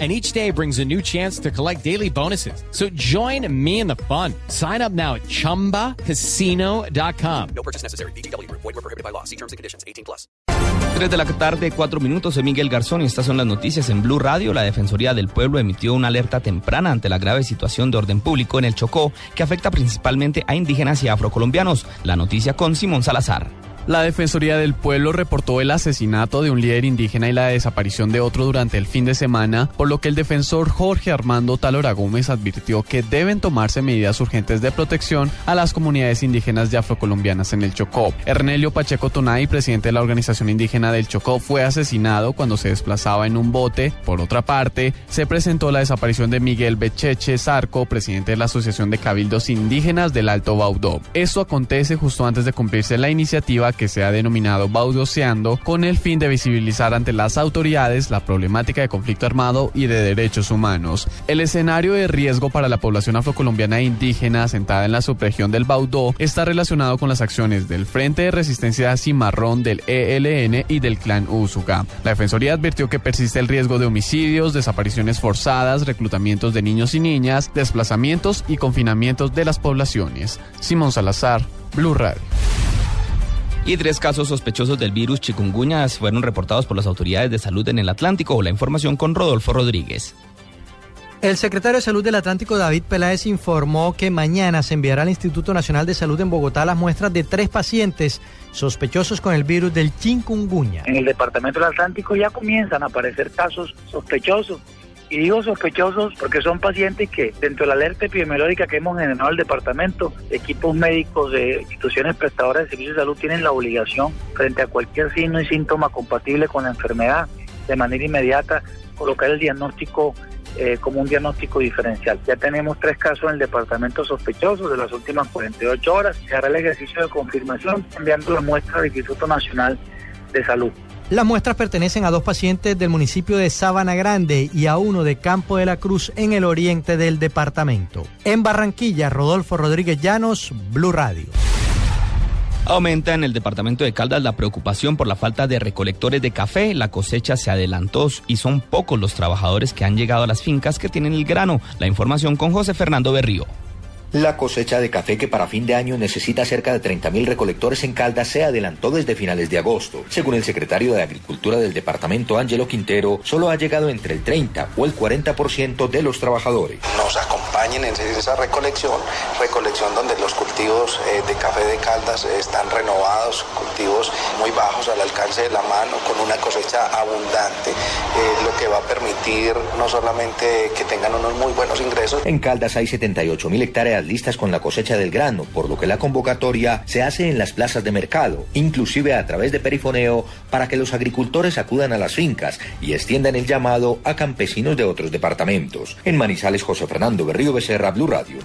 and each day brings a new chance to collect daily bonuses. So join me in the fun. Sign up now at ChumbaCasino.com. No purchase necessary. BGW. Void were prohibited by law. See terms and conditions. 18 plus. 3 de la tarde, 4 minutos. Soy Miguel Garzón y estas son las noticias en Blue Radio. La Defensoría del Pueblo emitió una alerta temprana ante la grave situación de orden público en el Chocó que afecta principalmente a indígenas y afrocolombianos. La noticia con Simón Salazar. La Defensoría del Pueblo reportó el asesinato de un líder indígena y la desaparición de otro durante el fin de semana, por lo que el defensor Jorge Armando Talora Gómez advirtió que deben tomarse medidas urgentes de protección a las comunidades indígenas y afrocolombianas en el Chocó. Ernelio Pacheco Tonay, presidente de la organización indígena del Chocó, fue asesinado cuando se desplazaba en un bote. Por otra parte, se presentó la desaparición de Miguel Becheche Zarco, presidente de la Asociación de Cabildos Indígenas del Alto Baudó. Esto acontece justo antes de cumplirse la iniciativa que se ha denominado Baudoseando con el fin de visibilizar ante las autoridades la problemática de conflicto armado y de derechos humanos. El escenario de riesgo para la población afrocolombiana e indígena asentada en la subregión del Baudó está relacionado con las acciones del Frente de Resistencia Cimarrón del ELN y del Clan Usuga. La Defensoría advirtió que persiste el riesgo de homicidios, desapariciones forzadas, reclutamientos de niños y niñas, desplazamientos y confinamientos de las poblaciones. Simón Salazar, Blue Radio y tres casos sospechosos del virus chikungunya fueron reportados por las autoridades de salud en el Atlántico. La información con Rodolfo Rodríguez. El secretario de Salud del Atlántico, David Peláez, informó que mañana se enviará al Instituto Nacional de Salud en Bogotá las muestras de tres pacientes sospechosos con el virus del chikungunya. En el Departamento del Atlántico ya comienzan a aparecer casos sospechosos y digo sospechosos porque son pacientes que dentro de la alerta epidemiológica que hemos generado el departamento, equipos médicos de instituciones prestadoras de servicios de salud tienen la obligación frente a cualquier signo y síntoma compatible con la enfermedad de manera inmediata colocar el diagnóstico eh, como un diagnóstico diferencial. Ya tenemos tres casos en el departamento sospechosos de las últimas 48 horas. Se hará el ejercicio de confirmación enviando la muestra al Instituto Nacional de Salud. Las muestras pertenecen a dos pacientes del municipio de Sabana Grande y a uno de Campo de la Cruz en el oriente del departamento. En Barranquilla, Rodolfo Rodríguez Llanos, Blue Radio. Aumenta en el departamento de Caldas la preocupación por la falta de recolectores de café. La cosecha se adelantó y son pocos los trabajadores que han llegado a las fincas que tienen el grano. La información con José Fernando Berrío. La cosecha de café que para fin de año necesita cerca de 30.000 recolectores en Caldas se adelantó desde finales de agosto. Según el secretario de Agricultura del departamento, Ángelo Quintero, solo ha llegado entre el 30 o el 40% de los trabajadores. Acompañen en esa recolección, recolección donde los cultivos eh, de café de Caldas están renovados, cultivos muy bajos al alcance de la mano, con una cosecha abundante, eh, lo que va a permitir no solamente que tengan unos muy buenos ingresos. En Caldas hay 78.000 hectáreas listas con la cosecha del grano, por lo que la convocatoria se hace en las plazas de mercado, inclusive a través de perifoneo, para que los agricultores acudan a las fincas y extiendan el llamado a campesinos de otros departamentos. En Manizales, José Fernando Berrío Becerra, Blue Radio.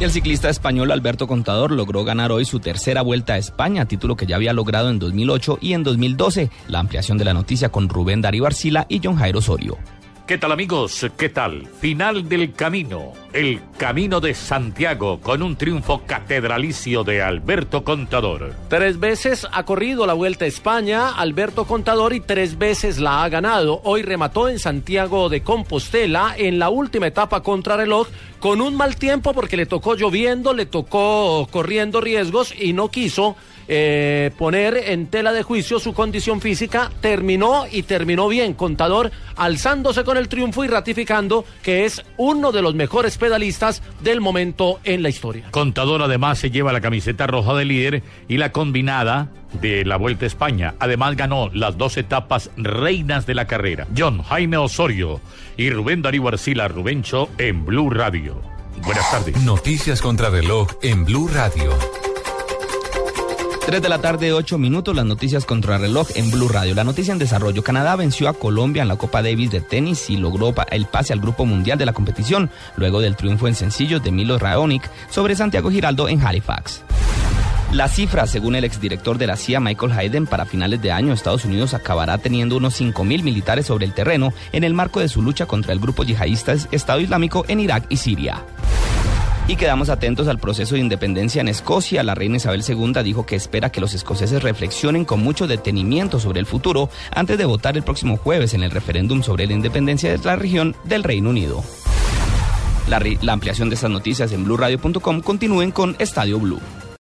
El ciclista español Alberto Contador logró ganar hoy su tercera vuelta a España, título que ya había logrado en 2008 y en 2012. La ampliación de la noticia con Rubén Darío Arcila y John Jairo Osorio. ¿Qué tal amigos? ¿Qué tal? Final del camino, el camino de Santiago con un triunfo catedralicio de Alberto Contador. Tres veces ha corrido la Vuelta a España Alberto Contador y tres veces la ha ganado. Hoy remató en Santiago de Compostela en la última etapa contra reloj con un mal tiempo porque le tocó lloviendo, le tocó corriendo riesgos y no quiso eh, poner en tela de juicio su condición física. Terminó y terminó bien. Contador alzándose con el triunfo y ratificando que es uno de los mejores pedalistas del momento en la historia. Contador además se lleva la camiseta roja de líder y la combinada de la Vuelta a España. Además ganó las dos etapas reinas de la carrera. John Jaime Osorio y Rubén Darío Arcila Rubencho en Blue Radio. Buenas tardes. Noticias contra reloj en Blue Radio. 3 de la tarde, 8 minutos, las noticias contra reloj en Blue Radio. La noticia en desarrollo. Canadá venció a Colombia en la Copa Davis de tenis y logró el pase al grupo mundial de la competición, luego del triunfo en sencillos de Milo Raonic sobre Santiago Giraldo en Halifax. La cifra, según el exdirector de la CIA, Michael Hayden, para finales de año Estados Unidos acabará teniendo unos 5.000 militares sobre el terreno en el marco de su lucha contra el grupo yihadista Estado Islámico en Irak y Siria. Y quedamos atentos al proceso de independencia en Escocia. La reina Isabel II dijo que espera que los escoceses reflexionen con mucho detenimiento sobre el futuro antes de votar el próximo jueves en el referéndum sobre la independencia de la región del Reino Unido. La, ampliación de estas noticias en blueradio.com continúen con Estadio Blue.